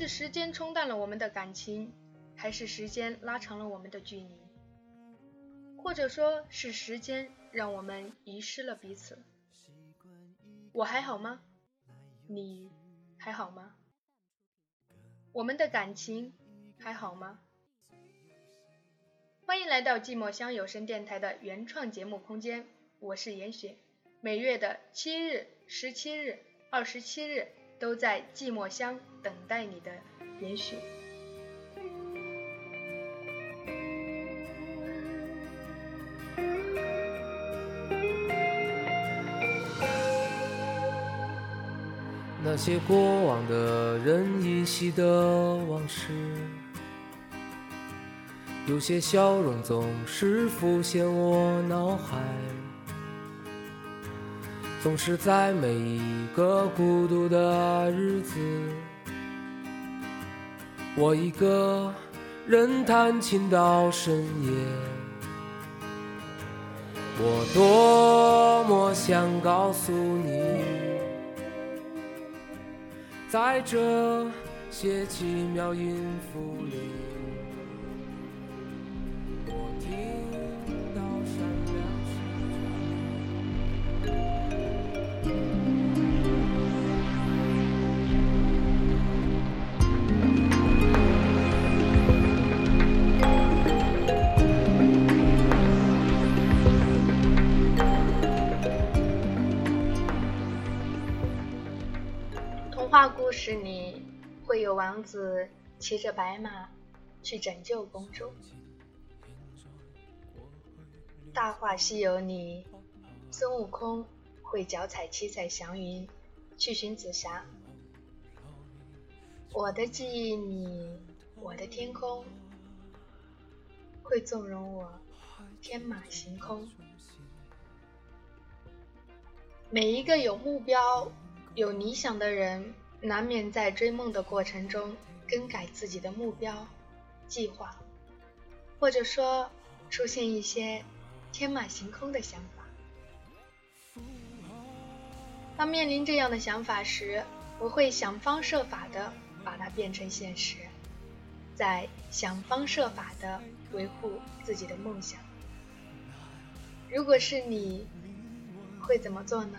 是时间冲淡了我们的感情，还是时间拉长了我们的距离？或者说是时间让我们遗失了彼此？我还好吗？你还好吗？我们的感情还好吗？欢迎来到寂寞乡有声电台的原创节目空间，我是严雪。每月的七日、十七日、二十七日，都在寂寞乡等待你的也许。那些过往的人依稀的往事，有些笑容总是浮现我脑海。总是在每一个孤独的日子，我一个人弹琴到深夜。我多么想告诉你，在这些奇妙音符里。话故事里会有王子骑着白马去拯救公主，《大话西游》里孙悟空会脚踩七彩祥云去寻紫霞。我的记忆里，我的天空会纵容我天马行空。每一个有目标、有理想的人。难免在追梦的过程中更改自己的目标、计划，或者说出现一些天马行空的想法。当面临这样的想法时，我会想方设法的把它变成现实，在想方设法的维护自己的梦想。如果是你，会怎么做呢？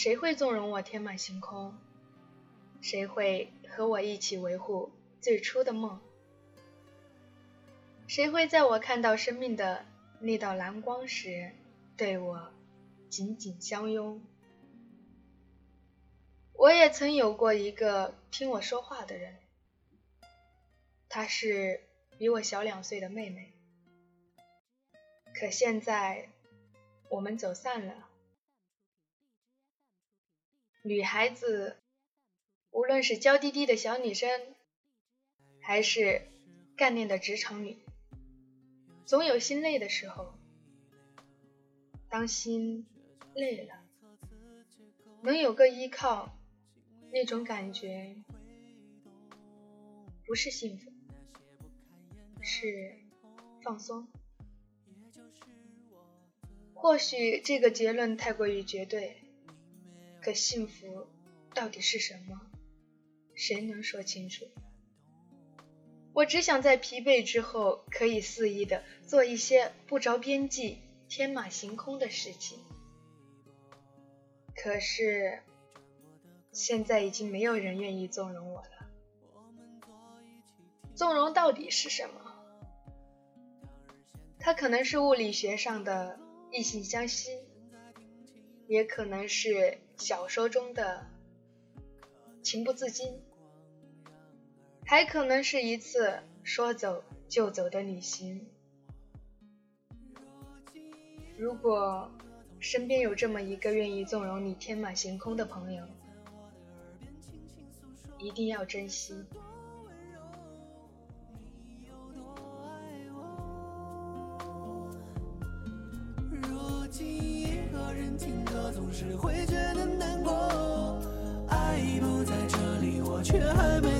谁会纵容我天马行空？谁会和我一起维护最初的梦？谁会在我看到生命的那道蓝光时，对我紧紧相拥？我也曾有过一个听我说话的人，她是比我小两岁的妹妹，可现在我们走散了。女孩子，无论是娇滴滴的小女生，还是干练的职场女，总有心累的时候。当心累了，能有个依靠，那种感觉不是幸福，是放松。或许这个结论太过于绝对。可幸福到底是什么？谁能说清楚？我只想在疲惫之后，可以肆意的做一些不着边际、天马行空的事情。可是，现在已经没有人愿意纵容我了。纵容到底是什么？它可能是物理学上的异性相吸，也可能是小说中的情不自禁。还可能是一次说走就走的旅行。如果身边有这么一个愿意纵容你天马行空的朋友，一定要珍惜。总是会觉得难过。爱已不在这里，我却还没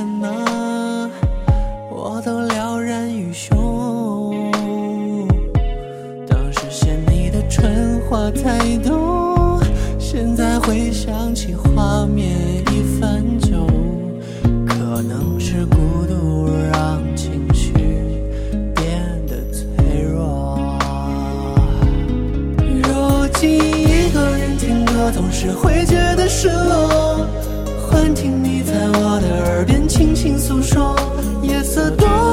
什么，我都了然于胸。当时嫌你的蠢话太多，现在回想起画面已泛旧，可能是孤独让情绪变得脆弱。如今一个人听歌，总是会觉得失落。轻轻诉说夜色多